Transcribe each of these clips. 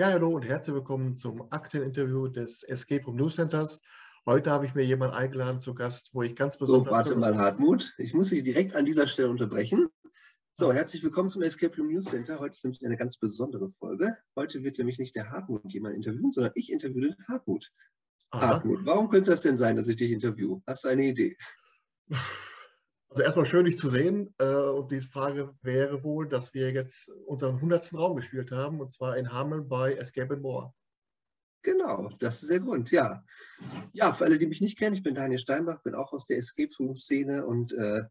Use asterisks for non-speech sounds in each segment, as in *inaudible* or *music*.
Ja, hallo und herzlich willkommen zum aktuellen Interview des Escape Room News Centers. Heute habe ich mir jemanden eingeladen zu Gast, wo ich ganz besonders... So, warte mal, Hartmut. Ich muss dich direkt an dieser Stelle unterbrechen. So, herzlich willkommen zum Escape Room News Center. Heute ist nämlich eine ganz besondere Folge. Heute wird nämlich nicht der Hartmut jemanden interviewen, sondern ich interviewe den Hartmut. Aha. Hartmut, warum könnte das denn sein, dass ich dich interviewe? Hast du eine Idee? *laughs* Also erstmal schön, dich zu sehen. Äh, und die Frage wäre wohl, dass wir jetzt unseren 100. Raum gespielt haben, und zwar in Hameln bei Escape and More. Genau, das ist der Grund, ja. Ja, für alle, die mich nicht kennen, ich bin Daniel Steinbach, bin auch aus der Escape Room-Szene und äh,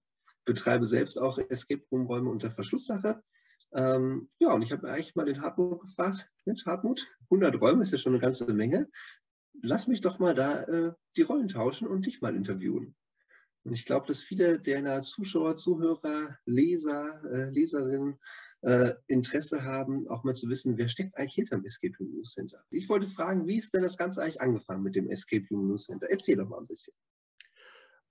betreibe selbst auch Escape Room-Räume unter Verschlusssache. Ähm, ja, und ich habe eigentlich mal den Hartmut gefragt, Mensch, Hartmut, 100 Räume ist ja schon eine ganze Menge. Lass mich doch mal da äh, die Rollen tauschen und dich mal interviewen. Und ich glaube, dass viele deiner Zuschauer, Zuhörer, Leser, äh, Leserinnen äh, Interesse haben, auch mal zu wissen, wer steckt eigentlich hinter dem Escape Room News Center. Ich wollte fragen, wie ist denn das Ganze eigentlich angefangen mit dem Escape Room News Center? Erzähl doch mal ein bisschen.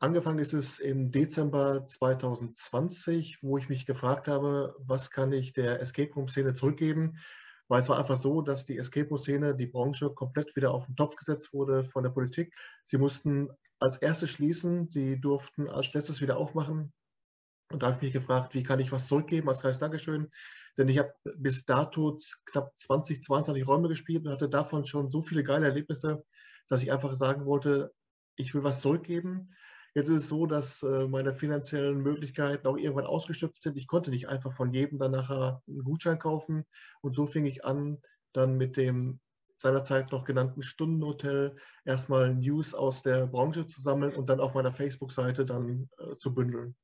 Angefangen ist es im Dezember 2020, wo ich mich gefragt habe, was kann ich der Escape Room Szene zurückgeben? Weil es war einfach so, dass die Escape Room Szene, die Branche komplett wieder auf den Topf gesetzt wurde von der Politik. Sie mussten als erstes schließen. Sie durften als letztes wieder aufmachen. Und da habe ich mich gefragt, wie kann ich was zurückgeben als kleines Dankeschön? Denn ich habe bis dato knapp 20, 22 Räume gespielt und hatte davon schon so viele geile Erlebnisse, dass ich einfach sagen wollte, ich will was zurückgeben. Jetzt ist es so, dass äh, meine finanziellen Möglichkeiten auch irgendwann ausgestüpft sind. Ich konnte nicht einfach von jedem dann nachher einen Gutschein kaufen. Und so fing ich an, dann mit dem seinerzeit noch genannten Stundenhotel erstmal News aus der Branche zu sammeln und dann auf meiner Facebook-Seite dann äh, zu bündeln.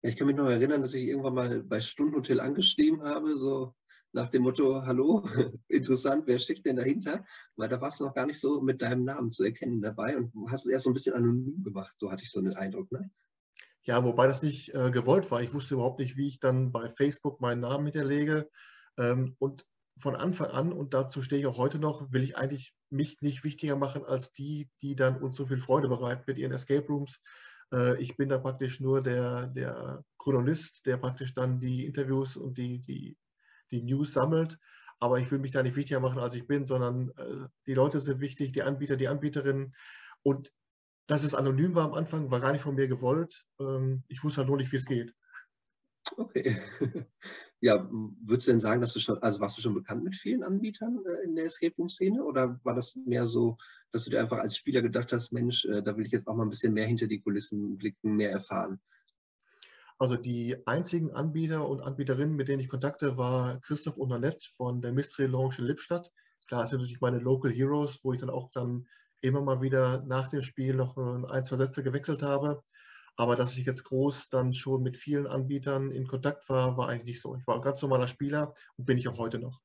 Ich kann mich noch erinnern, dass ich irgendwann mal bei Stundenhotel angeschrieben habe, so nach dem Motto, hallo, *laughs* interessant, wer steckt denn dahinter? Weil da warst du noch gar nicht so mit deinem Namen zu erkennen dabei und hast es erst so ein bisschen anonym gemacht, so hatte ich so einen Eindruck, ne? Ja, wobei das nicht äh, gewollt war. Ich wusste überhaupt nicht, wie ich dann bei Facebook meinen Namen hinterlege. Ähm, und von Anfang an, und dazu stehe ich auch heute noch, will ich eigentlich mich nicht wichtiger machen als die, die dann uns so viel Freude bereiten mit ihren Escape Rooms. Äh, ich bin da praktisch nur der, der Chronist, der praktisch dann die Interviews und die, die, die News sammelt. Aber ich will mich da nicht wichtiger machen, als ich bin, sondern äh, die Leute sind wichtig, die Anbieter, die Anbieterinnen. Und dass es anonym war am Anfang, war gar nicht von mir gewollt. Ähm, ich wusste halt nur nicht, wie es geht. Okay. *laughs* Ja, würdest du denn sagen, dass du schon, also warst du schon bekannt mit vielen Anbietern äh, in der Escape Room Szene oder war das mehr so, dass du dir einfach als Spieler gedacht hast, Mensch, äh, da will ich jetzt auch mal ein bisschen mehr hinter die Kulissen blicken, mehr erfahren? Also die einzigen Anbieter und Anbieterinnen, mit denen ich kontakte, war Christoph und Annette von der Mystery Lounge in Lippstadt. Klar, das sind natürlich meine Local Heroes, wo ich dann auch dann immer mal wieder nach dem Spiel noch ein, zwei Sätze gewechselt habe. Aber dass ich jetzt groß dann schon mit vielen Anbietern in Kontakt war, war eigentlich nicht so. Ich war ein ganz normaler Spieler und bin ich auch heute noch.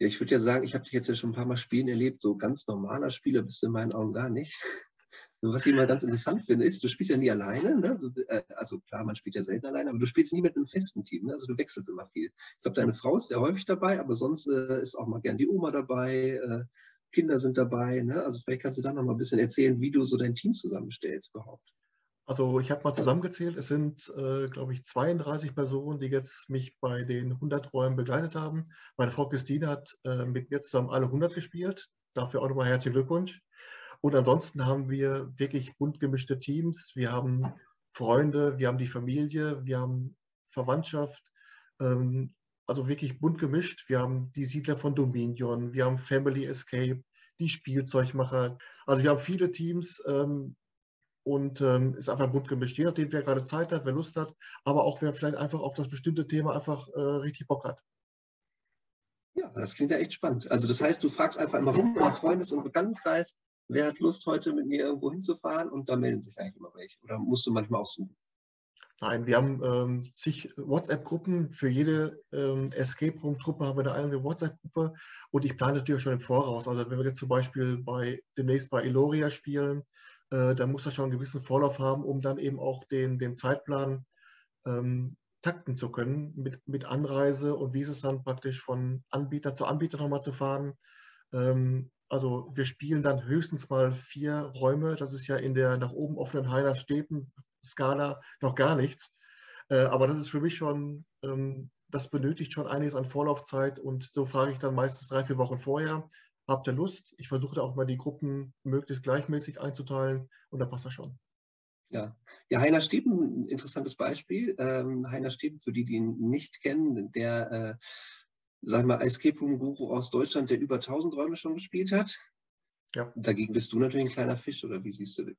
Ja, ich würde ja sagen, ich habe dich jetzt ja schon ein paar Mal spielen erlebt. So ganz normaler Spieler bist du in meinen Augen gar nicht. *laughs* Was ich immer ganz interessant finde, ist, du spielst ja nie alleine. Ne? Also, äh, also, klar, man spielt ja selten alleine, aber du spielst nie mit einem festen Team. Ne? Also du wechselst immer viel. Ich glaube, deine Frau ist sehr häufig dabei, aber sonst äh, ist auch mal gern die Oma dabei. Äh, Kinder sind dabei. Ne? Also vielleicht kannst du da noch mal ein bisschen erzählen, wie du so dein Team zusammenstellst überhaupt. Also ich habe mal zusammengezählt, es sind, äh, glaube ich, 32 Personen, die jetzt mich bei den 100 Räumen begleitet haben. Meine Frau Christine hat äh, mit mir zusammen alle 100 gespielt. Dafür auch nochmal herzlichen Glückwunsch. Und ansonsten haben wir wirklich bunt gemischte Teams. Wir haben Freunde, wir haben die Familie, wir haben Verwandtschaft. Ähm, also wirklich bunt gemischt. Wir haben die Siedler von Dominion, wir haben Family Escape, die Spielzeugmacher. Also wir haben viele Teams ähm, und ähm, ist einfach bunt gemischt, je nachdem, wer gerade Zeit hat, wer Lust hat, aber auch wer vielleicht einfach auf das bestimmte Thema einfach äh, richtig Bock hat. Ja, das klingt ja echt spannend. Also das heißt, du fragst einfach immer rum im Freundes- und Bekanntenkreis, wer hat Lust, heute mit mir irgendwo hinzufahren und da melden sich eigentlich immer welche. Oder musst du manchmal auch suchen? Nein, wir haben ähm, zig WhatsApp-Gruppen. Für jede ähm, Room-Truppe haben wir eine eigene WhatsApp-Gruppe. Und ich plane natürlich schon im Voraus. Also wenn wir jetzt zum Beispiel bei, demnächst bei Eloria spielen, äh, dann muss das schon einen gewissen Vorlauf haben, um dann eben auch den, den Zeitplan ähm, takten zu können mit, mit Anreise und wie ist es dann praktisch von Anbieter zu Anbieter nochmal zu fahren. Ähm, also wir spielen dann höchstens mal vier Räume. Das ist ja in der nach oben offenen Heiler Städten Skala noch gar nichts. Äh, aber das ist für mich schon ähm, das benötigt schon einiges an Vorlaufzeit und so frage ich dann meistens drei, vier Wochen vorher, habt ihr Lust? Ich versuche auch mal die Gruppen möglichst gleichmäßig einzuteilen und dann passt das schon. Ja. ja, Heiner Steben, ein interessantes Beispiel. Ähm, Heiner Steben, für die, die ihn nicht kennen, der, äh, sag mal, Escape Room Guru aus Deutschland, der über 1000 Räume schon gespielt hat. Ja. Dagegen bist du natürlich ein kleiner Fisch, oder wie siehst du das?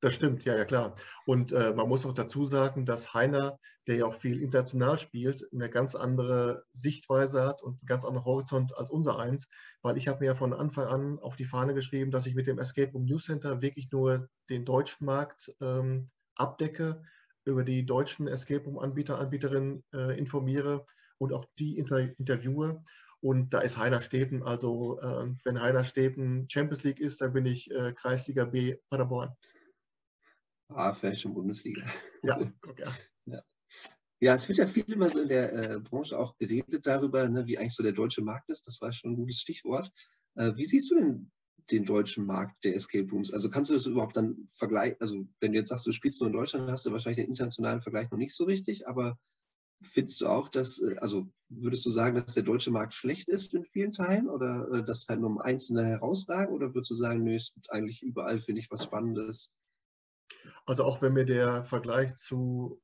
Das stimmt, ja, ja, klar. Und äh, man muss auch dazu sagen, dass Heiner, der ja auch viel international spielt, eine ganz andere Sichtweise hat und einen ganz anderen Horizont als unser eins, weil ich habe mir ja von Anfang an auf die Fahne geschrieben, dass ich mit dem Escape Room News Center wirklich nur den deutschen Markt ähm, abdecke, über die deutschen Escape Room Anbieter, Anbieterinnen äh, informiere und auch die inter interviewe. Und da ist Heiner Stäben, also äh, wenn Heiner Stäben Champions League ist, dann bin ich äh, Kreisliga B Paderborn. Ah, vielleicht schon Bundesliga. Ja, *laughs* okay. ja. Ja, es wird ja viel immer so in der äh, Branche auch geredet darüber, ne, wie eigentlich so der deutsche Markt ist. Das war schon ein gutes Stichwort. Äh, wie siehst du denn den deutschen Markt der Escape Rooms? Also kannst du das überhaupt dann vergleichen? Also wenn du jetzt sagst, du spielst nur in Deutschland, hast du wahrscheinlich den internationalen Vergleich noch nicht so richtig, aber Findest du auch, dass, äh, also würdest du sagen, dass der deutsche Markt schlecht ist in vielen Teilen oder äh, dass halt nur Einzelne herausragen oder würdest du sagen, nö, ist eigentlich überall, finde ich, was Spannendes? Also auch wenn mir der Vergleich zu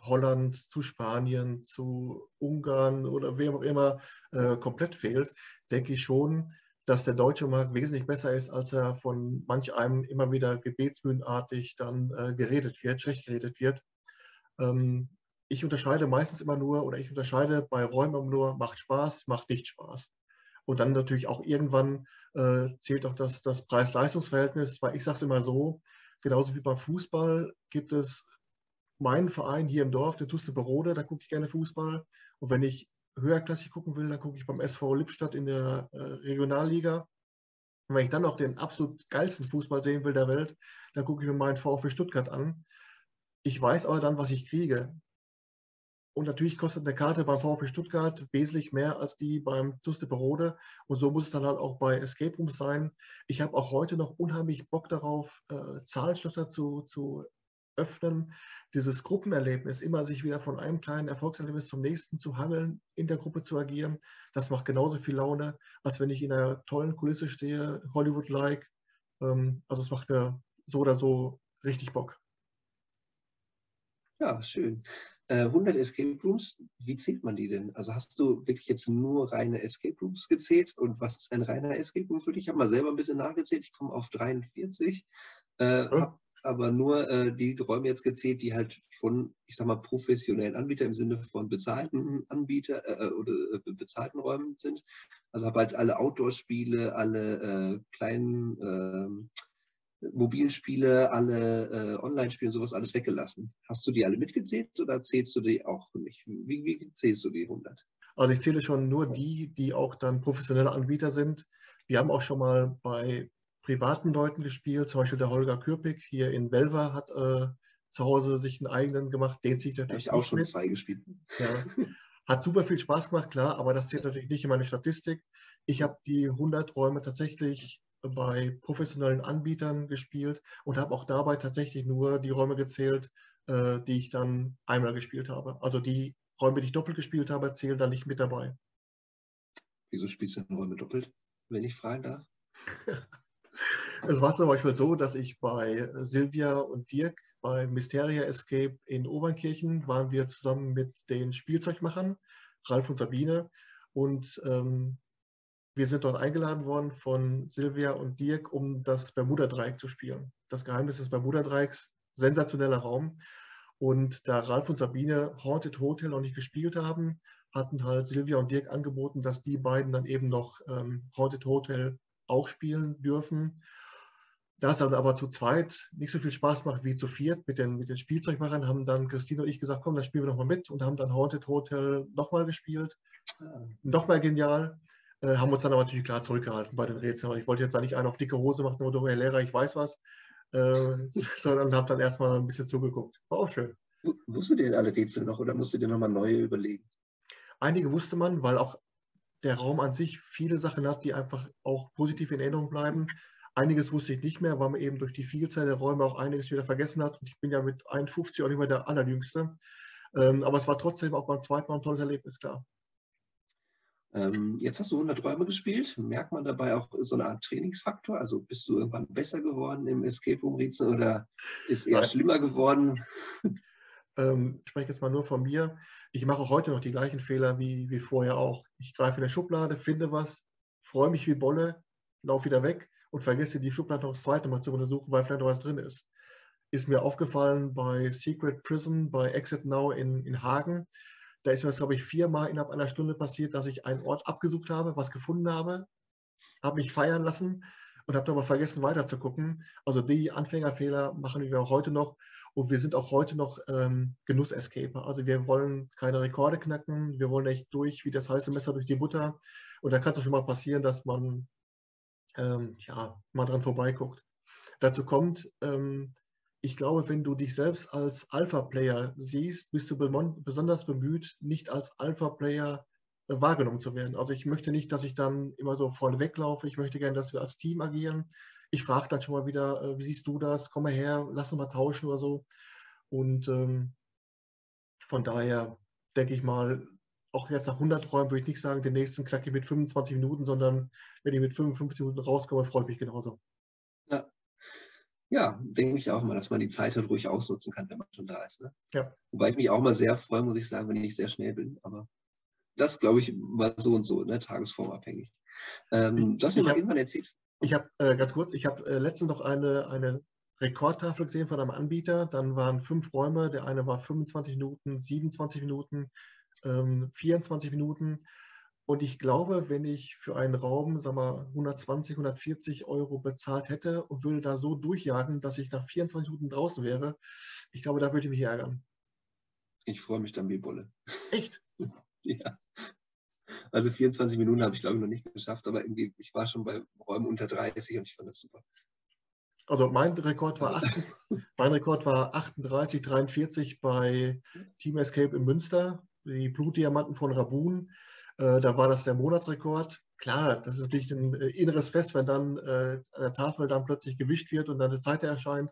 Holland, zu Spanien, zu Ungarn oder wem auch immer äh, komplett fehlt, denke ich schon, dass der deutsche Markt wesentlich besser ist, als er von manch einem immer wieder gebetsmühlenartig dann äh, geredet wird, schlecht geredet wird. Ähm, ich unterscheide meistens immer nur oder ich unterscheide bei Räumen nur, macht Spaß, macht nicht Spaß. Und dann natürlich auch irgendwann äh, zählt auch das, das Preis-Leistungs-Verhältnis, weil ich sage es immer so, genauso wie beim Fußball gibt es meinen Verein hier im Dorf, der Tuste Berode, da gucke ich gerne Fußball. Und wenn ich höherklassig gucken will, dann gucke ich beim SV Lippstadt in der äh, Regionalliga. Und wenn ich dann noch den absolut geilsten Fußball sehen will der Welt, dann gucke ich mir meinen VfB Stuttgart an. Ich weiß aber dann, was ich kriege. Und natürlich kostet eine Karte beim VfB Stuttgart wesentlich mehr als die beim Tuste Perode. Und so muss es dann halt auch bei Escape Rooms sein. Ich habe auch heute noch unheimlich Bock darauf, äh, Zahlenschlösser zu, zu öffnen. Dieses Gruppenerlebnis, immer sich wieder von einem kleinen Erfolgserlebnis zum nächsten zu hangeln, in der Gruppe zu agieren, das macht genauso viel Laune, als wenn ich in einer tollen Kulisse stehe, Hollywood-like. Ähm, also es macht mir so oder so richtig Bock. Ja, schön. 100 äh, Escape Rooms, wie zählt man die denn? Also hast du wirklich jetzt nur reine Escape Rooms gezählt? Und was ist ein reiner Escape Room für dich? Ich habe mal selber ein bisschen nachgezählt, ich komme auf 43. Äh, hm. Habe aber nur äh, die Räume jetzt gezählt, die halt von, ich sag mal, professionellen Anbietern im Sinne von bezahlten Anbieter äh, äh oder äh, bezahlten Räumen sind. Also habe halt alle Outdoor-Spiele, alle kleinen ähm, Mobilspiele, alle äh, Online-Spiele und sowas alles weggelassen. Hast du die alle mitgezählt oder zählst du die auch nicht? Wie, wie zählst du die 100? Also ich zähle schon nur die, die auch dann professionelle Anbieter sind. Wir haben auch schon mal bei privaten Leuten gespielt, zum Beispiel der Holger Kürpik hier in Velva hat äh, zu Hause sich einen eigenen gemacht, den ziehe ich natürlich ich auch schon mit. zwei gespielt. Ja. Hat super viel Spaß gemacht, klar, aber das zählt natürlich nicht in meine Statistik. Ich habe die 100 Räume tatsächlich bei professionellen Anbietern gespielt und habe auch dabei tatsächlich nur die Räume gezählt, äh, die ich dann einmal gespielt habe. Also die Räume, die ich doppelt gespielt habe, zählen da nicht mit dabei. Wieso spielst du denn Räume doppelt, wenn ich fragen darf? *laughs* es war zum Beispiel so, dass ich bei Silvia und Dirk bei Mysteria Escape in Obernkirchen waren wir zusammen mit den Spielzeugmachern, Ralf und Sabine. Und ähm, wir sind dort eingeladen worden von Silvia und Dirk, um das Bermuda-Dreieck zu spielen. Das Geheimnis des Bermuda-Dreiecks, sensationeller Raum. Und da Ralf und Sabine Haunted Hotel noch nicht gespielt haben, hatten halt Silvia und Dirk angeboten, dass die beiden dann eben noch ähm, Haunted Hotel auch spielen dürfen. Da es dann aber zu zweit nicht so viel Spaß macht wie zu viert mit den, mit den Spielzeugmachern, haben dann Christine und ich gesagt, komm, dann spielen wir nochmal mit und haben dann Haunted Hotel nochmal gespielt. Ah. Nochmal genial. Äh, haben uns dann aber natürlich klar zurückgehalten bei den Rätseln. Ich wollte jetzt da nicht einen auf dicke Hose machen oder Herr Lehrer, ich weiß was, äh, *laughs* sondern habe dann erstmal ein bisschen zugeguckt. War auch schön. Wusstet ihr denn alle Rätsel noch oder musstet ihr nochmal neue überlegen? Einige wusste man, weil auch der Raum an sich viele Sachen hat, die einfach auch positiv in Erinnerung bleiben. Einiges wusste ich nicht mehr, weil man eben durch die Vielzahl der Räume auch einiges wieder vergessen hat. Und ich bin ja mit 51 auch nicht mehr der Allerjüngste. Ähm, aber es war trotzdem auch beim zweiten Mal ein tolles Erlebnis, klar. Ähm, jetzt hast du 100 Räume gespielt. Merkt man dabei auch so eine Art Trainingsfaktor? Also bist du irgendwann besser geworden im Escape Room Rätsel oder ist eher Nein. schlimmer geworden? Ähm, ich spreche jetzt mal nur von mir. Ich mache heute noch die gleichen Fehler wie, wie vorher auch. Ich greife in der Schublade, finde was, freue mich wie Bolle, laufe wieder weg und vergesse die Schublade noch das zweite Mal zu untersuchen, weil vielleicht noch was drin ist. Ist mir aufgefallen bei Secret Prison, bei Exit Now in, in Hagen. Da ist mir das, glaube ich, viermal innerhalb einer Stunde passiert, dass ich einen Ort abgesucht habe, was gefunden habe, habe mich feiern lassen und habe aber vergessen weiter zu gucken. Also die Anfängerfehler machen wir auch heute noch und wir sind auch heute noch ähm, Genuss-Escaper. Also wir wollen keine Rekorde knacken, wir wollen echt durch wie das heiße Messer durch die Butter. Und da kann es auch schon mal passieren, dass man ähm, ja, mal dran vorbeiguckt. Dazu kommt, ähm, ich glaube, wenn du dich selbst als Alpha-Player siehst, bist du besonders bemüht, nicht als Alpha-Player äh, wahrgenommen zu werden. Also ich möchte nicht, dass ich dann immer so vorne weglaufe. Ich möchte gerne, dass wir als Team agieren. Ich frage dann schon mal wieder, äh, wie siehst du das? Komm mal her, lass uns mal tauschen oder so. Und ähm, von daher denke ich mal, auch jetzt nach 100 Räumen würde ich nicht sagen, den nächsten knacke ich mit 25 Minuten, sondern wenn ich mit 55 Minuten rauskomme, freue ich mich genauso. Ja, denke ich auch mal, dass man die Zeit halt ruhig ausnutzen kann, wenn man schon da ist. Ne? Ja. Wobei ich mich auch mal sehr freue, muss ich sagen, wenn ich sehr schnell bin. Aber das, glaube ich, war so und so, ne? tagesformabhängig. Ähm, du hast mir mal irgendwann erzählt. Ich habe, äh, ganz kurz, ich habe äh, letztens noch eine, eine Rekordtafel gesehen von einem Anbieter. Dann waren fünf Räume. Der eine war 25 Minuten, 27 Minuten, ähm, 24 Minuten. Und ich glaube, wenn ich für einen Raum, sagen wir, 120, 140 Euro bezahlt hätte und würde da so durchjagen, dass ich nach 24 Minuten draußen wäre, ich glaube, da würde ich mich ärgern. Ich freue mich dann wie Bolle. Echt? *laughs* ja. Also 24 Minuten habe ich, glaube ich, noch nicht geschafft, aber irgendwie, ich war schon bei Räumen unter 30 und ich fand das super. Also mein Rekord war, 8, mein Rekord war 38, 43 bei Team Escape in Münster, die Blutdiamanten von Rabun. Äh, da war das der Monatsrekord. Klar, das ist natürlich ein äh, inneres Fest, wenn dann äh, an der Tafel dann plötzlich gewischt wird und dann eine Zeit erscheint.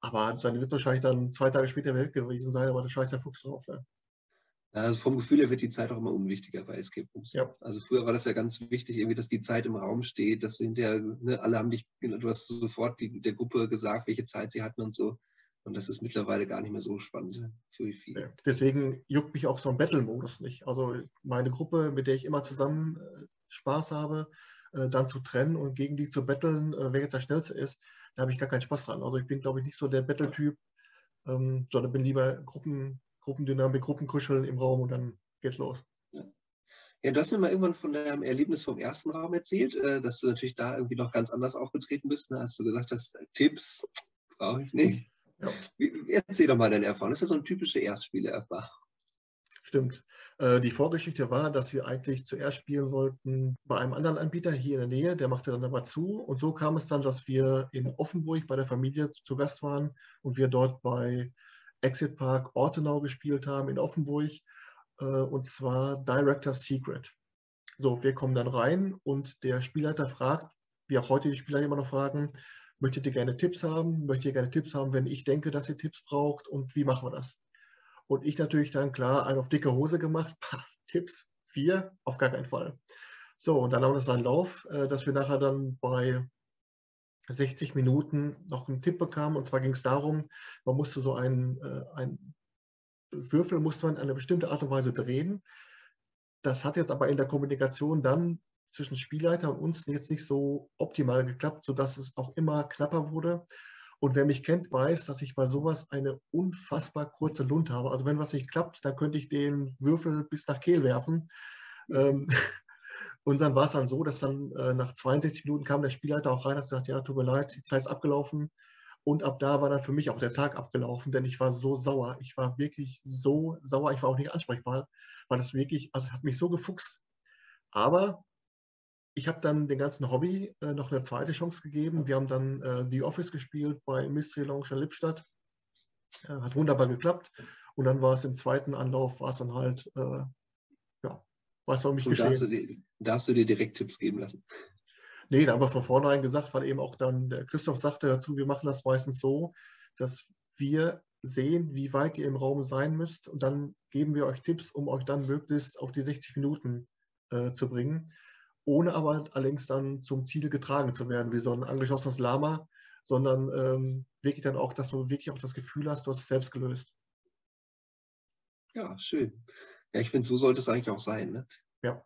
Aber dann wird es wahrscheinlich dann zwei Tage später weg gewesen sein, aber da scheißt der Fuchs drauf. Ne? Also vom Gefühl her wird die Zeit auch immer unwichtiger bei Escape Rooms. Ja. Also früher war das ja ganz wichtig, irgendwie, dass die Zeit im Raum steht, dass hinterher, ne, alle haben dich, du hast sofort die, der Gruppe gesagt, welche Zeit sie hatten und so. Und das ist mittlerweile gar nicht mehr so spannend für viele. Deswegen juckt mich auch so ein Battle-Modus nicht. Also meine Gruppe, mit der ich immer zusammen äh, Spaß habe, äh, dann zu trennen und gegen die zu battlen, äh, wer jetzt der Schnellste ist, da habe ich gar keinen Spaß dran. Also ich bin, glaube ich, nicht so der Battle-Typ, ähm, sondern bin lieber Gruppen, Gruppendynamik, Gruppenkuscheln im Raum und dann geht's los. Ja. Ja, du hast mir mal irgendwann von deinem Erlebnis vom ersten Raum erzählt, dass du natürlich da irgendwie noch ganz anders aufgetreten bist. Da hast du gesagt hast, Tipps brauche ich nicht. Ja. Erzähl doch mal deine Erfahrung. Das ist ja so eine typische Erstspielererfahrung. Stimmt. Äh, die Vorgeschichte war, dass wir eigentlich zuerst spielen wollten bei einem anderen Anbieter hier in der Nähe, der machte dann aber zu. Und so kam es dann, dass wir in Offenburg bei der Familie zu Gast waren und wir dort bei Exit Park Ortenau gespielt haben in Offenburg. Äh, und zwar Director's Secret. So, wir kommen dann rein und der Spielleiter fragt, wie auch heute die Spieler immer noch fragen, Möchtet ihr gerne Tipps haben? Möchtet ihr gerne Tipps haben, wenn ich denke, dass ihr Tipps braucht? Und wie machen wir das? Und ich natürlich dann klar einen auf dicke Hose gemacht. *laughs* Pah, Tipps, vier, auf gar keinen Fall. So, und dann wir das einen Lauf, äh, dass wir nachher dann bei 60 Minuten noch einen Tipp bekamen. Und zwar ging es darum, man musste so einen, äh, einen Würfel musste man in eine bestimmte Art und Weise drehen. Das hat jetzt aber in der Kommunikation dann zwischen Spielleiter und uns jetzt nicht so optimal geklappt, sodass es auch immer knapper wurde. Und wer mich kennt, weiß, dass ich bei sowas eine unfassbar kurze Lund habe. Also wenn was nicht klappt, dann könnte ich den Würfel bis nach Kehl werfen. Ähm, *laughs* und dann war es dann so, dass dann äh, nach 62 Minuten kam der Spielleiter auch rein und gesagt, ja, tut mir leid, die Zeit ist abgelaufen. Und ab da war dann für mich auch der Tag abgelaufen, denn ich war so sauer. Ich war wirklich so sauer. Ich war auch nicht ansprechbar, weil es wirklich, also hat mich so gefuchst. Aber ich habe dann den ganzen Hobby äh, noch eine zweite Chance gegeben. Wir haben dann äh, The Office gespielt bei Mystery Lounge in Lippstadt. Äh, hat wunderbar geklappt. Und dann war es im zweiten Anlauf, war es dann halt, äh, ja, war es auch mich geschehen. Da hast, dir, da hast, du dir, direkt Tipps geben lassen? Nee, da haben wir von vornherein gesagt, weil eben auch dann der Christoph sagte dazu, wir machen das meistens so, dass wir sehen, wie weit ihr im Raum sein müsst und dann geben wir euch Tipps, um euch dann möglichst auf die 60 Minuten äh, zu bringen, ohne aber allerdings dann zum Ziel getragen zu werden, wie so ein angeschossenes Lama, sondern ähm, wirklich dann auch, dass du wirklich auch das Gefühl hast, du hast es selbst gelöst. Ja, schön. Ja, ich finde, so sollte es eigentlich auch sein. Ne? Ja.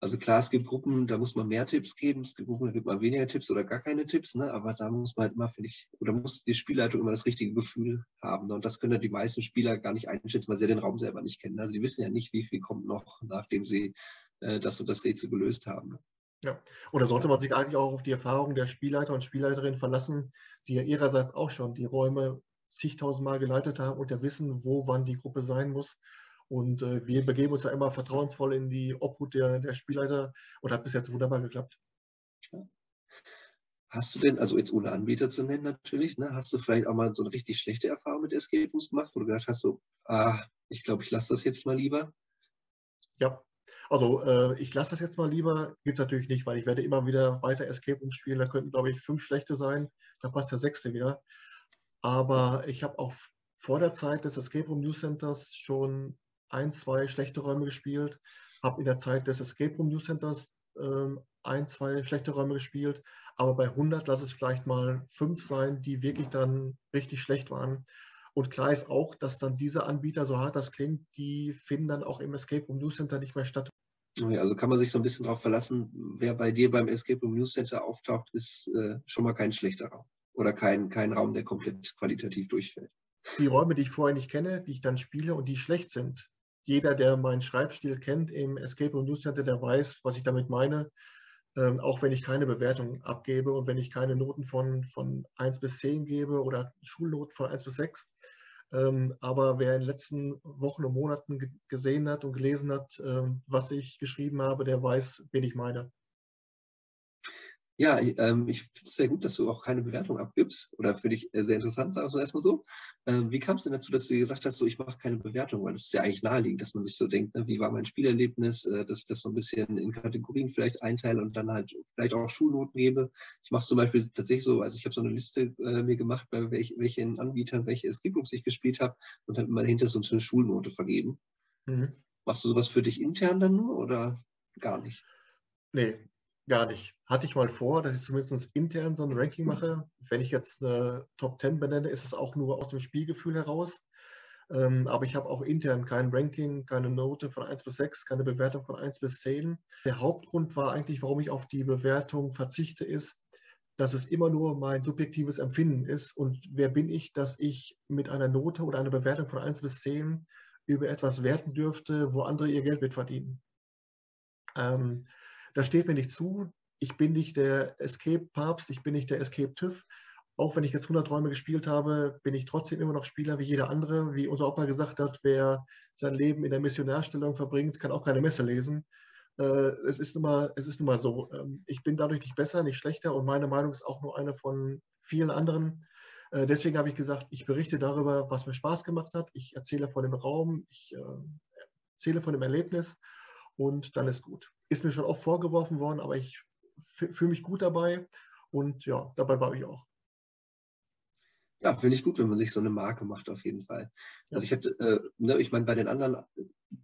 Also klar, es gibt Gruppen, da muss man mehr Tipps geben, es gibt Gruppen, da gibt man weniger Tipps oder gar keine Tipps, ne? aber da muss man halt immer, finde ich, oder muss die Spielleitung immer das richtige Gefühl haben. Ne? Und das können ja die meisten Spieler gar nicht einschätzen, weil sie den Raum selber nicht kennen. Also die wissen ja nicht, wie viel kommt noch, nachdem sie äh, das und das Rätsel gelöst haben. Ja, oder sollte man sich eigentlich auch auf die Erfahrung der Spielleiter und Spielleiterinnen verlassen, die ja ihrerseits auch schon die Räume zigtausendmal geleitet haben und ja wissen, wo wann die Gruppe sein muss und äh, wir begeben uns ja immer vertrauensvoll in die Obhut der, der Spielleiter und hat bis jetzt wunderbar geklappt. Hast du denn, also jetzt ohne Anbieter zu nennen natürlich, ne, hast du vielleicht auch mal so eine richtig schlechte Erfahrung mit Escape Rooms gemacht, wo du gedacht hast, so, ah, ich glaube, ich lasse das jetzt mal lieber? Ja, also äh, ich lasse das jetzt mal lieber, gibt es natürlich nicht, weil ich werde immer wieder weiter Escape Rooms spielen. Da könnten, glaube ich, fünf schlechte sein. Da passt der sechste wieder. Aber ich habe auch vor der Zeit des Escape Room News Centers schon ein, zwei schlechte Räume gespielt, habe in der Zeit des Escape Room News Centers ähm, ein, zwei schlechte Räume gespielt, aber bei 100 lass es vielleicht mal fünf sein, die wirklich dann richtig schlecht waren. Und klar ist auch, dass dann diese Anbieter, so hart das klingt, die finden dann auch im Escape Room News Center nicht mehr statt. Also kann man sich so ein bisschen darauf verlassen, wer bei dir beim Escape Room News Center auftaucht, ist äh, schon mal kein schlechter Raum. Oder kein, kein Raum, der komplett qualitativ durchfällt. Die Räume, die ich vorher nicht kenne, die ich dann spiele und die schlecht sind, jeder, der meinen Schreibstil kennt im Escape Room News Center, der weiß, was ich damit meine. Ähm, auch wenn ich keine Bewertung abgebe und wenn ich keine Noten von, von 1 bis 10 gebe oder Schulnoten von 1 bis 6. Ähm, aber wer in den letzten Wochen und Monaten gesehen hat und gelesen hat, ähm, was ich geschrieben habe, der weiß, wen ich meine. Ja, ähm, ich finde es sehr gut, dass du auch keine Bewertung abgibst oder finde ich äh, sehr interessant, sagst du erstmal so. Ähm, wie kam es denn dazu, dass du gesagt hast, so ich mache keine Bewertung? Weil das ist ja eigentlich naheliegend, dass man sich so denkt, ne, wie war mein Spielerlebnis, äh, dass ich das so ein bisschen in Kategorien vielleicht einteile und dann halt vielleicht auch Schulnoten gebe. Ich mache es zum Beispiel tatsächlich so, also ich habe so eine Liste äh, mir gemacht, bei welch, welchen Anbietern welche Escape ich gespielt habe und habe immer dahinter so eine Schulnote vergeben. Mhm. Machst du sowas für dich intern dann nur oder gar nicht? Nee, Gar nicht. Hatte ich mal vor, dass ich zumindest intern so ein Ranking mache. Wenn ich jetzt eine Top 10 benenne, ist es auch nur aus dem Spielgefühl heraus. Ähm, aber ich habe auch intern kein Ranking, keine Note von 1 bis 6, keine Bewertung von 1 bis 10. Der Hauptgrund war eigentlich, warum ich auf die Bewertung verzichte, ist, dass es immer nur mein subjektives Empfinden ist. Und wer bin ich, dass ich mit einer Note oder einer Bewertung von 1 bis 10 über etwas werten dürfte, wo andere ihr Geld mit verdienen. Ähm, das steht mir nicht zu. Ich bin nicht der Escape-Papst, ich bin nicht der Escape-TÜV. Auch wenn ich jetzt 100 Räume gespielt habe, bin ich trotzdem immer noch Spieler wie jeder andere. Wie unser Opa gesagt hat, wer sein Leben in der Missionärstellung verbringt, kann auch keine Messe lesen. Äh, es, ist nun mal, es ist nun mal so. Ähm, ich bin dadurch nicht besser, nicht schlechter und meine Meinung ist auch nur eine von vielen anderen. Äh, deswegen habe ich gesagt, ich berichte darüber, was mir Spaß gemacht hat. Ich erzähle von dem Raum, ich äh, erzähle von dem Erlebnis und dann ist gut. Ist mir schon oft vorgeworfen worden, aber ich fühle mich gut dabei und ja, dabei war ich auch. Ja, finde ich gut, wenn man sich so eine Marke macht, auf jeden Fall. Ja. Also ich hatte, äh, ne, ich meine, bei den anderen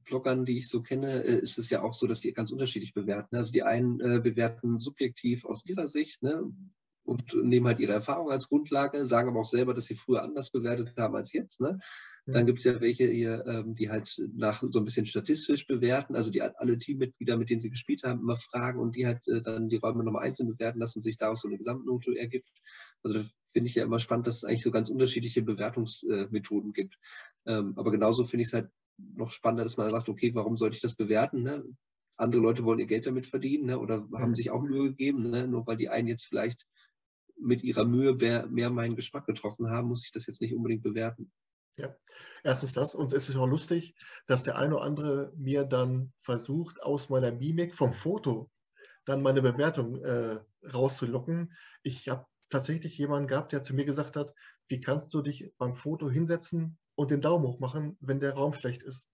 Bloggern, die ich so kenne, äh, ist es ja auch so, dass die ganz unterschiedlich bewerten. Also die einen äh, bewerten subjektiv aus ihrer Sicht, ne, und nehmen halt ihre Erfahrung als Grundlage, sagen aber auch selber, dass sie früher anders bewertet haben als jetzt. Ne? Dann gibt es ja welche hier, ähm, die halt nach so ein bisschen statistisch bewerten, also die alle Teammitglieder, mit denen sie gespielt haben, immer fragen und die halt äh, dann die Räume nochmal einzeln bewerten lassen und sich daraus so eine Gesamtnote ergibt. Also da finde ich ja immer spannend, dass es eigentlich so ganz unterschiedliche Bewertungsmethoden gibt. Ähm, aber genauso finde ich es halt noch spannender, dass man sagt, okay, warum sollte ich das bewerten? Ne? Andere Leute wollen ihr Geld damit verdienen ne? oder haben sich auch Mühe gegeben, ne? nur weil die einen jetzt vielleicht mit ihrer Mühe mehr, mehr meinen Geschmack getroffen haben, muss ich das jetzt nicht unbedingt bewerten. Ja, erstens das. Und es ist auch lustig, dass der eine oder andere mir dann versucht, aus meiner Mimik vom Foto dann meine Bewertung äh, rauszulocken. Ich habe tatsächlich jemanden gehabt, der zu mir gesagt hat, wie kannst du dich beim Foto hinsetzen und den Daumen hoch machen, wenn der Raum schlecht ist?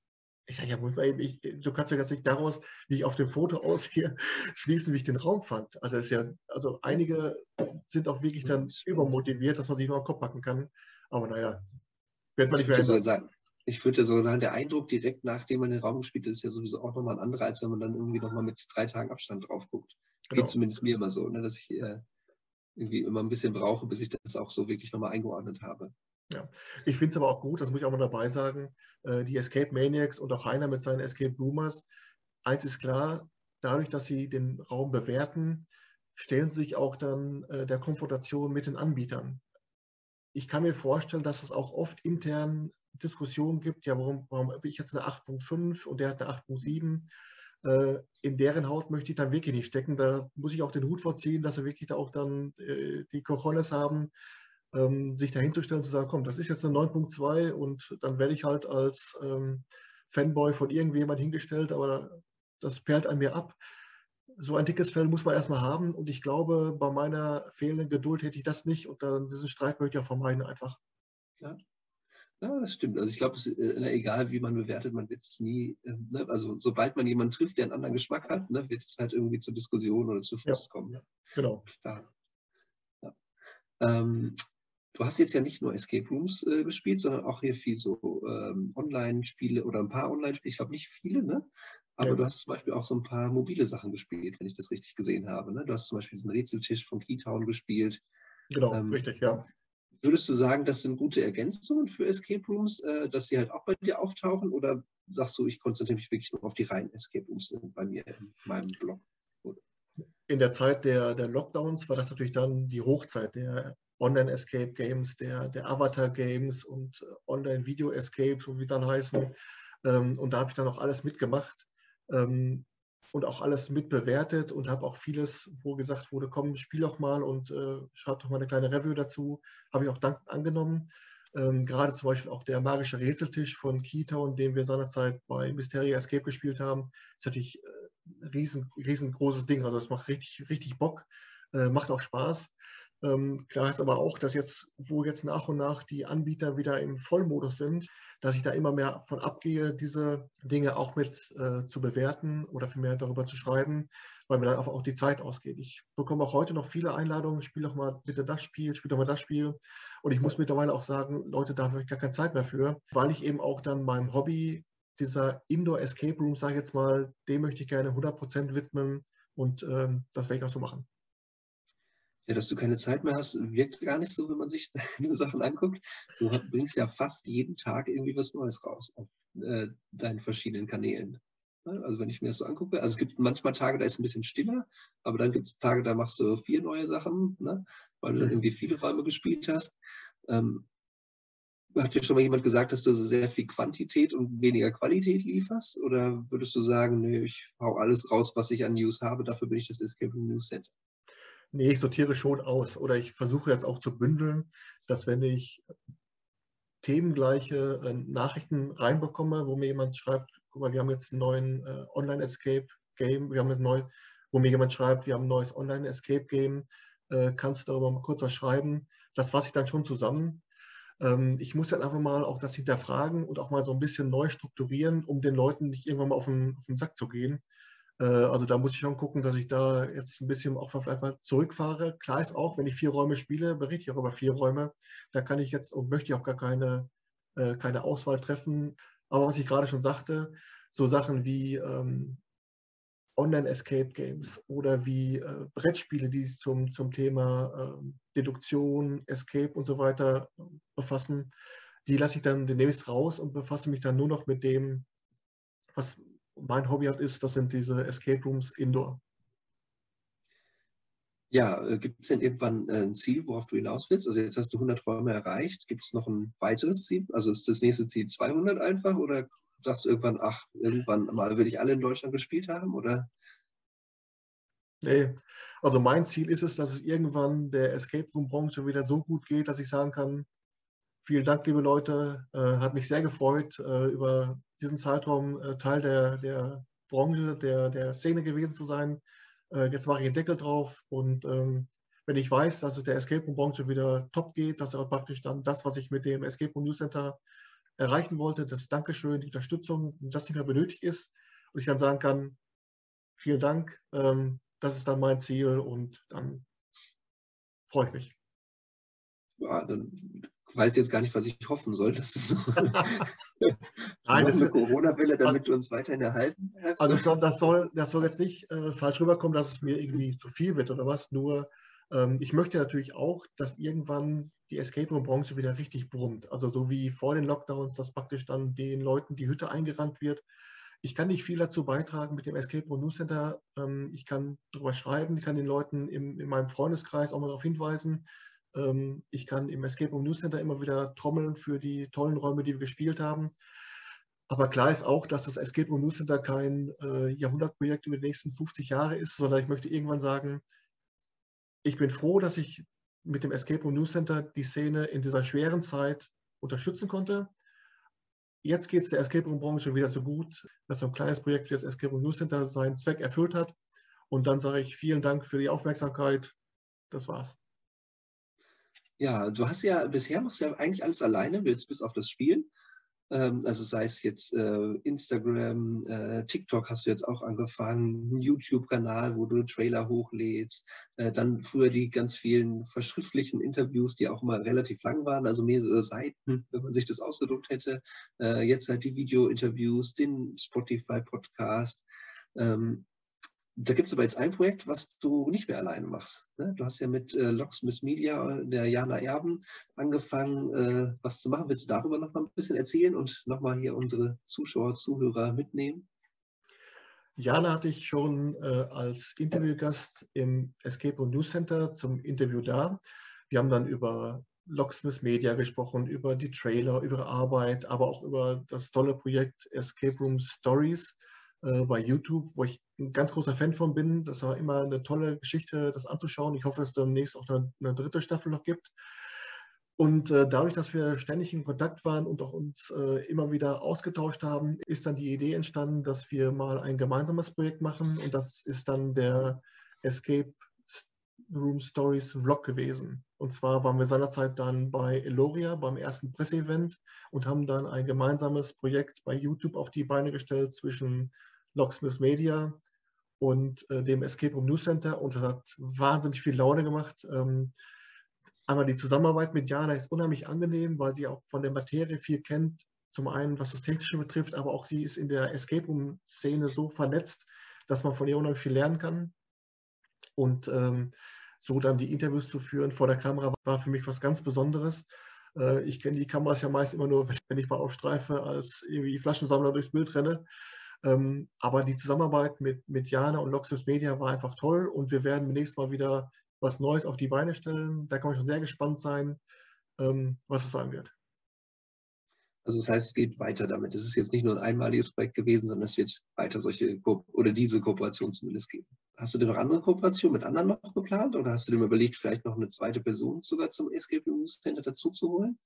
Ich sage, ja, muss man eben, ich, du kannst ja ganz nicht daraus, wie ich auf dem Foto *laughs* aussehe, schließen, wie ich den Raum fand. Also ist ja, also einige sind auch wirklich dann übermotiviert, dass man sich nur am Kopf packen kann. Aber naja, Wird man nicht mehr ich sagen, ich würde sogar sagen, der Eindruck direkt nachdem man den Raum gespielt hat, ist ja sowieso auch nochmal ein anderer, als wenn man dann irgendwie nochmal mit drei Tagen Abstand drauf guckt. Genau. Geht zumindest mir immer so, ne, dass ich äh, irgendwie immer ein bisschen brauche, bis ich das auch so wirklich nochmal eingeordnet habe. Ja, ich finde es aber auch gut, das muss ich auch mal dabei sagen, äh, die Escape Maniacs und auch Heiner mit seinen Escape Boomers, eins ist klar, dadurch, dass sie den Raum bewerten, stellen sie sich auch dann äh, der Konfrontation mit den Anbietern. Ich kann mir vorstellen, dass es auch oft intern Diskussionen gibt, ja, warum, warum habe ich jetzt eine 8.5 und der hat eine 8.7? Äh, in deren Haut möchte ich dann wirklich nicht stecken. Da muss ich auch den Hut vorziehen, dass sie wirklich da auch dann äh, die Cojones haben, ähm, sich dahinzustellen und zu sagen, komm, das ist jetzt eine 9.2 und dann werde ich halt als ähm, Fanboy von irgendjemand hingestellt, aber das perlt an mir ab. So ein dickes Fell muss man erstmal haben und ich glaube, bei meiner fehlenden Geduld hätte ich das nicht und dann diesen Streit möchte ich auch vermeiden einfach. Ja. Ja, das stimmt. Also ich glaube, äh, egal wie man bewertet, man wird es nie, äh, ne? also sobald man jemanden trifft, der einen anderen Geschmack hat, ne, wird es halt irgendwie zur Diskussion oder zu Frust ja. kommen. Ja. Genau. Klar. Ja. Ähm, du hast jetzt ja nicht nur Escape Rooms äh, gespielt, sondern auch hier viel so ähm, Online-Spiele oder ein paar Online-Spiele, ich glaube nicht viele, ne? Aber ja. du hast zum Beispiel auch so ein paar mobile Sachen gespielt, wenn ich das richtig gesehen habe. Ne? Du hast zum Beispiel diesen Rätseltisch von Keytown gespielt. Genau, ähm, richtig, ja. Würdest du sagen, das sind gute Ergänzungen für Escape Rooms, äh, dass sie halt auch bei dir auftauchen? Oder sagst du, ich konzentriere mich wirklich nur auf die reinen Escape Rooms bei mir in meinem Blog? In der Zeit der, der Lockdowns war das natürlich dann die Hochzeit der Online-Escape Games, der, der Avatar Games und äh, Online-Video-Escapes, so wie dann heißen. Ähm, und da habe ich dann auch alles mitgemacht. Ähm, und auch alles mitbewertet und habe auch vieles, wo gesagt wurde, komm, spiel doch mal und äh, schreib doch mal eine kleine Review dazu, habe ich auch dankend angenommen. Ähm, gerade zum Beispiel auch der magische Rätseltisch von Keytown, den wir seinerzeit bei Mysteria Escape gespielt haben, ist natürlich äh, ein riesen, riesengroßes Ding. Also es macht richtig, richtig Bock, äh, macht auch Spaß. Ähm, klar ist aber auch, dass jetzt, wo jetzt nach und nach die Anbieter wieder im Vollmodus sind, dass ich da immer mehr von abgehe, diese Dinge auch mit äh, zu bewerten oder vielmehr darüber zu schreiben, weil mir dann einfach auch die Zeit ausgeht. Ich bekomme auch heute noch viele Einladungen, spiel doch mal bitte das Spiel, spiel doch mal das Spiel. Und ich muss mittlerweile auch sagen, Leute, da habe ich gar keine Zeit mehr für, weil ich eben auch dann meinem Hobby, dieser Indoor Escape Room, sage ich jetzt mal, dem möchte ich gerne 100% widmen und ähm, das werde ich auch so machen. Ja, dass du keine Zeit mehr hast, wirkt gar nicht so, wenn man sich *laughs* deine Sachen anguckt. Du bringst ja fast jeden Tag irgendwie was Neues raus auf äh, deinen verschiedenen Kanälen. Also wenn ich mir das so angucke, also es gibt manchmal Tage, da ist ein bisschen stiller, aber dann gibt es Tage, da machst du vier neue Sachen, ne? weil du dann mhm. irgendwie viele Räume gespielt hast. Ähm, hat dir schon mal jemand gesagt, dass du sehr viel Quantität und weniger Qualität lieferst? Oder würdest du sagen, nö, ich hau alles raus, was ich an News habe, dafür bin ich das Escape News Center? Nee, ich sortiere schon aus. Oder ich versuche jetzt auch zu bündeln, dass wenn ich themengleiche äh, Nachrichten reinbekomme, wo mir jemand schreibt, guck mal, wir haben jetzt einen neuen äh, Online-Escape-Game, wir haben einen neuen, wo mir jemand schreibt, wir haben ein neues Online-Escape-Game, äh, kannst du darüber mal kurz was schreiben? Das fasse ich dann schon zusammen. Ähm, ich muss dann einfach mal auch das hinterfragen und auch mal so ein bisschen neu strukturieren, um den Leuten nicht irgendwann mal auf den, auf den Sack zu gehen. Äh, also da muss ich schon gucken, dass ich da jetzt ein bisschen auch vielleicht mal zurückfahre. Klar ist auch, wenn ich vier Räume spiele, berichte ich auch über vier Räume. Da kann ich jetzt und möchte ich auch gar keine, äh, keine Auswahl treffen. Aber was ich gerade schon sagte, so Sachen wie ähm, Online-Escape Games oder wie äh, Brettspiele, die sich zum, zum Thema äh, Deduktion, Escape und so weiter äh, befassen, die lasse ich dann demnächst raus und befasse mich dann nur noch mit dem, was mein Hobby halt ist, das sind diese Escape Rooms Indoor. Ja, äh, gibt es denn irgendwann äh, ein Ziel, worauf du hinaus willst? Also jetzt hast du 100 Räume erreicht. Gibt es noch ein weiteres Ziel? Also ist das nächste Ziel 200 einfach oder sagst du irgendwann, ach, irgendwann mal will ich alle in Deutschland gespielt haben? Oder? Nee, also mein Ziel ist es, dass es irgendwann der Escape Room Branche wieder so gut geht, dass ich sagen kann, vielen Dank, liebe Leute, äh, hat mich sehr gefreut äh, über diesen Zeitraum äh, Teil der, der Branche, der, der Szene gewesen zu sein. Äh, jetzt mache ich einen Deckel drauf und ähm, wenn ich weiß, dass es der Escape Room Branche wieder top geht, dass er praktisch dann das, was ich mit dem Escape Room News Center erreichen wollte, das Dankeschön, die Unterstützung, das nicht mehr benötigt ist und ich dann sagen kann, vielen Dank, ähm, das ist dann mein Ziel und dann freue ich mich. Ja, dann weiß jetzt gar nicht, was ich hoffen soll. Das *laughs* Nein, das eine Corona-Welle, damit also, wir uns weiterhin erhalten. Also ich glaube, das soll, das soll jetzt nicht äh, falsch rüberkommen, dass es mir irgendwie zu viel wird oder was. Nur ähm, ich möchte natürlich auch, dass irgendwann die Escape Room-Branche wieder richtig brummt. Also so wie vor den Lockdowns, dass praktisch dann den Leuten die Hütte eingerannt wird. Ich kann nicht viel dazu beitragen mit dem Escape Room News Center. Ähm, ich kann darüber schreiben, ich kann den Leuten im, in meinem Freundeskreis auch mal darauf hinweisen. Ähm, ich kann im Escape Room News Center immer wieder trommeln für die tollen Räume, die wir gespielt haben. Aber klar ist auch, dass das Escape Room News Center kein äh, Jahrhundertprojekt über die nächsten 50 Jahre ist, sondern ich möchte irgendwann sagen, ich bin froh, dass ich mit dem Escape Room News Center die Szene in dieser schweren Zeit unterstützen konnte. Jetzt geht es der Escape Room Branche wieder so gut, dass so ein kleines Projekt wie das Escape Room News Center seinen Zweck erfüllt hat. Und dann sage ich vielen Dank für die Aufmerksamkeit. Das war's. Ja, du hast ja bisher machst du ja eigentlich alles alleine, bis auf das Spiel. Ähm, also sei es jetzt äh, Instagram, äh, TikTok hast du jetzt auch angefangen, YouTube-Kanal, wo du Trailer hochlädst, äh, dann früher die ganz vielen verschriftlichen Interviews, die auch immer relativ lang waren, also mehrere Seiten, wenn man sich das ausgedruckt hätte. jetzt halt die Video-Interviews, den Spotify-Podcast. Ähm, da gibt es aber jetzt ein Projekt, was du nicht mehr alleine machst. Ne? Du hast ja mit äh, Locksmith Media, der Jana Erben, angefangen, äh, was zu machen. Willst du darüber noch mal ein bisschen erzählen und noch mal hier unsere Zuschauer, Zuhörer mitnehmen? Jana hatte ich schon äh, als Interviewgast im Escape Room News Center zum Interview da. Wir haben dann über Locksmith Media gesprochen, über die Trailer, über Arbeit, aber auch über das tolle Projekt Escape Room Stories äh, bei YouTube, wo ich ein ganz großer Fan von bin. Das war immer eine tolle Geschichte, das anzuschauen. Ich hoffe, dass es demnächst auch eine, eine dritte Staffel noch gibt. Und äh, dadurch, dass wir ständig in Kontakt waren und auch uns äh, immer wieder ausgetauscht haben, ist dann die Idee entstanden, dass wir mal ein gemeinsames Projekt machen. Und das ist dann der Escape Room Stories Vlog gewesen. Und zwar waren wir seinerzeit dann bei Eloria beim ersten Presseevent und haben dann ein gemeinsames Projekt bei YouTube auf die Beine gestellt zwischen Locksmith Media und äh, dem Escape Room News Center und das hat wahnsinnig viel Laune gemacht. Ähm, einmal die Zusammenarbeit mit Jana ist unheimlich angenehm, weil sie auch von der Materie viel kennt. Zum einen, was das Technische betrifft, aber auch sie ist in der Escape Room Szene so vernetzt, dass man von ihr unheimlich viel lernen kann. Und ähm, so dann die Interviews zu führen vor der Kamera war für mich was ganz Besonderes. Äh, ich kenne die Kameras ja meist immer nur, wenn ich mal aufstreife, als irgendwie Flaschensammler durchs Bild renne. Ähm, aber die Zusammenarbeit mit, mit Jana und Loxus Media war einfach toll und wir werden nächstes Mal wieder was Neues auf die Beine stellen. Da kann man schon sehr gespannt sein, ähm, was es sein wird. Also das heißt, es geht weiter damit. Es ist jetzt nicht nur ein einmaliges Projekt gewesen, sondern es wird weiter solche Ko oder diese Kooperation zumindest geben. Hast du denn noch andere Kooperationen mit anderen noch geplant oder hast du dir überlegt, vielleicht noch eine zweite Person sogar zum Escape News Center dazu zu holen?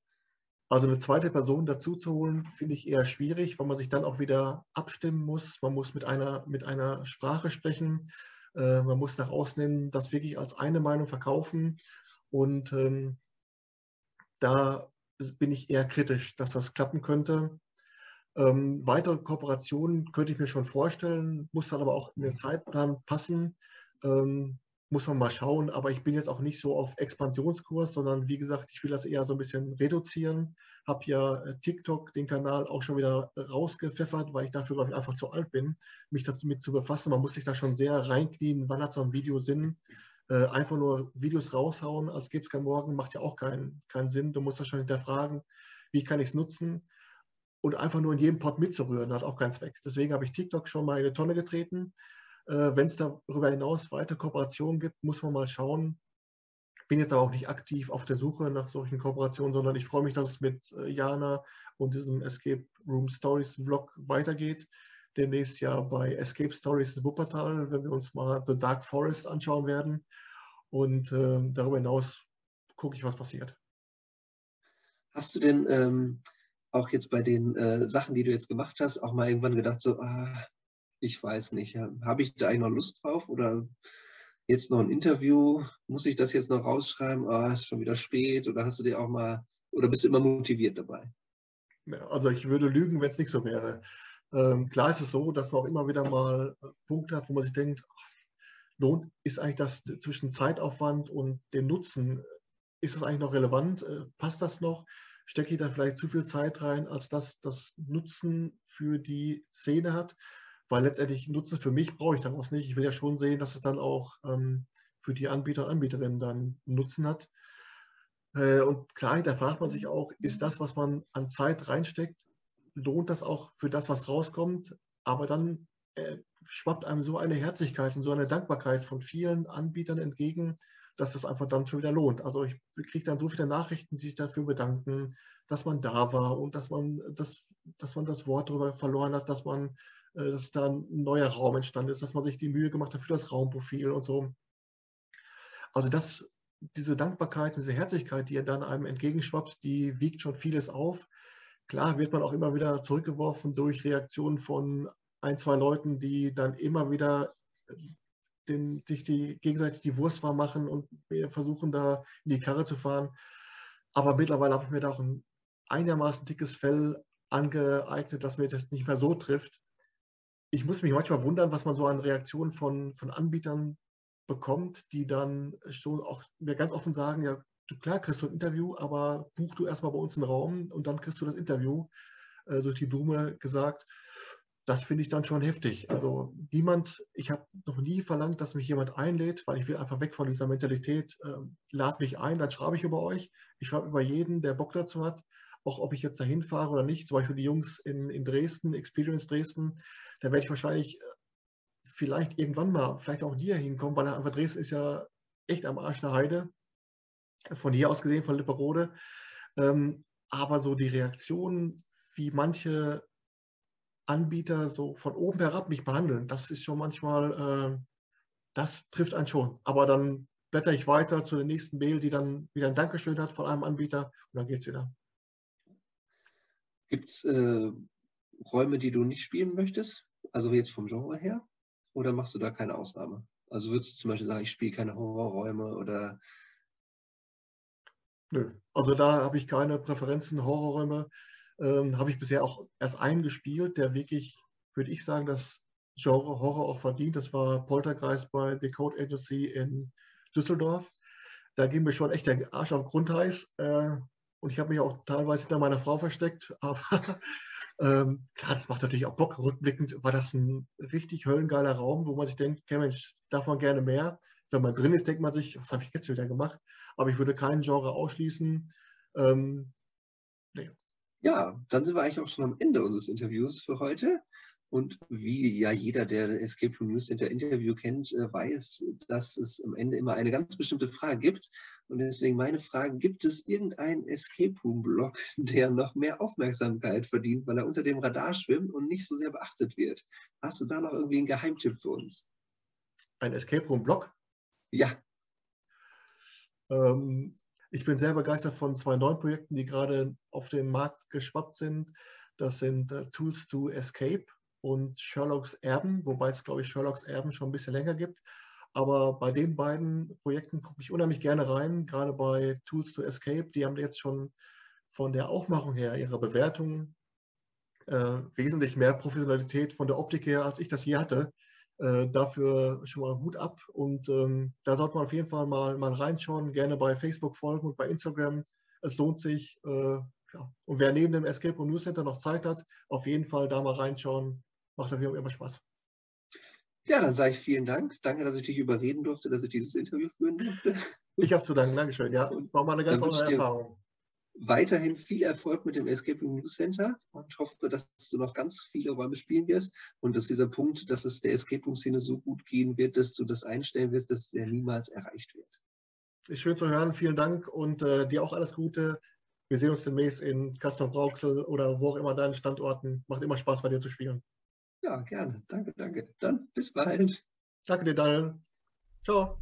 Also eine zweite Person dazu zu holen, finde ich eher schwierig, weil man sich dann auch wieder abstimmen muss. Man muss mit einer, mit einer Sprache sprechen. Äh, man muss nach außen hin das wirklich als eine Meinung verkaufen. Und ähm, da bin ich eher kritisch, dass das klappen könnte. Ähm, weitere Kooperationen könnte ich mir schon vorstellen, muss dann aber auch in den Zeitplan passen. Ähm, muss man mal schauen, aber ich bin jetzt auch nicht so auf Expansionskurs, sondern wie gesagt, ich will das eher so ein bisschen reduzieren. Habe ja äh, TikTok, den Kanal, auch schon wieder rausgepfeffert, weil ich dafür, glaube ich, einfach zu alt bin, mich damit zu befassen. Man muss sich da schon sehr reinknien, wann hat so ein Video Sinn. Äh, einfach nur Videos raushauen, als gäbe es kein Morgen, macht ja auch keinen, keinen Sinn. Du musst das schon hinterfragen, wie kann ich es nutzen. Und einfach nur in jedem Pod mitzurühren, hat auch keinen Zweck. Deswegen habe ich TikTok schon mal in eine Tonne getreten äh, Wenn es darüber hinaus weitere Kooperationen gibt, muss man mal schauen. Bin jetzt aber auch nicht aktiv auf der Suche nach solchen Kooperationen, sondern ich freue mich, dass es mit äh, Jana und diesem Escape Room Stories Vlog weitergeht. Demnächst ja bei Escape Stories in Wuppertal, wenn wir uns mal The Dark Forest anschauen werden. Und äh, darüber hinaus gucke ich, was passiert. Hast du denn ähm, auch jetzt bei den äh, Sachen, die du jetzt gemacht hast, auch mal irgendwann gedacht, so, ah, ich weiß nicht, habe ich da eigentlich noch Lust drauf oder jetzt noch ein Interview, muss ich das jetzt noch rausschreiben, oh, ist schon wieder spät oder hast du dir auch mal, oder bist du immer motiviert dabei? Also ich würde lügen, wenn es nicht so wäre. Ähm, klar ist es so, dass man auch immer wieder mal äh, Punkte hat, wo man sich denkt, lohnt, ist eigentlich das zwischen Zeitaufwand und dem Nutzen, ist das eigentlich noch relevant? Äh, passt das noch? Stecke ich da vielleicht zu viel Zeit rein, als dass das Nutzen für die Szene hat? Weil letztendlich Nutzen für mich brauche ich daraus nicht. Ich will ja schon sehen, dass es dann auch ähm, für die Anbieter und Anbieterinnen dann Nutzen hat. Äh, und klar, da fragt man sich auch, ist das, was man an Zeit reinsteckt, lohnt das auch für das, was rauskommt? Aber dann äh, schwappt einem so eine Herzlichkeit und so eine Dankbarkeit von vielen Anbietern entgegen, dass es einfach dann schon wieder lohnt. Also ich kriege dann so viele Nachrichten, die sich dafür bedanken, dass man da war und dass man das, dass man das Wort darüber verloren hat, dass man, äh, dass da ein neuer Raum entstanden ist, dass man sich die Mühe gemacht hat für das Raumprofil und so. Also das, diese Dankbarkeit, diese Herzlichkeit, die dann einem entgegenschwappt, die wiegt schon vieles auf. Klar wird man auch immer wieder zurückgeworfen durch Reaktionen von ein, zwei Leuten, die dann immer wieder den, sich die, gegenseitig die Wurst warm machen und versuchen da in die Karre zu fahren. Aber mittlerweile habe ich mir da auch ein einigermaßen dickes Fell angeeignet, dass mir das nicht mehr so trifft. Ich muss mich manchmal wundern, was man so an Reaktionen von, von Anbietern bekommt, die dann schon auch mir ganz offen sagen, ja, du, klar kriegst du ein Interview, aber buch du erstmal bei uns einen Raum und dann kriegst du das Interview, äh, so die Blume gesagt das finde ich dann schon heftig. Also niemand, ich habe noch nie verlangt, dass mich jemand einlädt, weil ich will einfach weg von dieser Mentalität. Ähm, lad mich ein, dann schreibe ich über euch. Ich schreibe über jeden, der Bock dazu hat, auch ob ich jetzt dahin fahre oder nicht. Zum Beispiel die Jungs in, in Dresden, Experience Dresden, da werde ich wahrscheinlich äh, vielleicht irgendwann mal, vielleicht auch dir hinkommen, weil einfach Dresden ist ja echt am Arsch der Heide. Von hier aus gesehen, von Lipperode. Ähm, aber so die Reaktionen, wie manche Anbieter so von oben herab mich behandeln, das ist schon manchmal, äh, das trifft einen schon. Aber dann blätter ich weiter zu der nächsten Mail, die dann wieder ein Dankeschön hat von einem Anbieter und dann geht es wieder. Gibt es äh, Räume, die du nicht spielen möchtest? Also jetzt vom Genre her? Oder machst du da keine Ausnahme? Also würdest du zum Beispiel sagen, ich spiele keine Horrorräume oder Nö, also da habe ich keine Präferenzen, Horrorräume ähm, habe ich bisher auch erst einen gespielt, der wirklich, würde ich sagen, das Genre Horror auch verdient. Das war Poltergeist bei The Code Agency in Düsseldorf. Da ging mir schon echt der Arsch auf Grundeis. Äh, und ich habe mich auch teilweise hinter meiner Frau versteckt. *laughs* Aber ähm, klar, das macht natürlich auch Bock. Rückblickend war das ein richtig höllengeiler Raum, wo man sich denkt, okay, Mensch, davon gerne mehr. Wenn man drin ist, denkt man sich, was habe ich jetzt wieder gemacht? Aber ich würde keinen Genre ausschließen. Ähm, nee, ja, dann sind wir eigentlich auch schon am Ende unseres Interviews für heute. Und wie ja jeder, der Escape Room News Center Interview kennt, äh, weiß, dass es am Ende immer eine ganz bestimmte Frage gibt. Und deswegen meine Frage, gibt es irgendeinen Escape Room Blog, der noch mehr Aufmerksamkeit verdient, weil er unter dem Radar schwimmt und nicht so sehr beachtet wird? Hast du da noch irgendwie einen Geheimtipp für uns? Ein Escape Room Blog? Ja. Ähm, ich bin sehr begeistert von zwei neuen Projekten, die gerade auf den Markt geschwappt sind. Das sind äh, Tools to Escape und Sherlock's Erben, wobei es, glaube ich, Sherlock's Erben schon ein bisschen länger gibt. Aber bei den beiden Projekten gucke ich unheimlich gerne rein, gerade bei Tools to Escape. Die haben jetzt schon von der Aufmachung her, ihrer Bewertung, äh, wesentlich mehr Professionalität von der Optik her, als ich das je hatte. Äh, dafür schon mal Hut ab und ähm, da sollte man auf jeden Fall mal, mal reinschauen, gerne bei Facebook folgen und bei Instagram. Es lohnt sich. Äh, ja. Und wer neben dem Escape Room News Center noch Zeit hat, auf jeden Fall da mal reinschauen. Macht auf jeden Fall immer Spaß. Ja, dann sage ich vielen Dank. Danke, dass ich dich überreden durfte, dass ich dieses Interview führen durfte. Ich habe zu danken. Dankeschön. Ja, war mal eine ganz andere Erfahrung weiterhin viel Erfolg mit dem Escape Room News Center und hoffe, dass du noch ganz viele Räume spielen wirst und dass dieser Punkt, dass es der Escape Room Szene so gut gehen wird, dass du das einstellen wirst, dass der niemals erreicht wird. Ist schön zu hören. Vielen Dank und äh, dir auch alles Gute. Wir sehen uns demnächst in Castor Brauxel oder wo auch immer deinen Standorten. Macht immer Spaß, bei dir zu spielen. Ja, gerne. Danke, danke. Dann bis bald. Danke dir, Daniel. Ciao.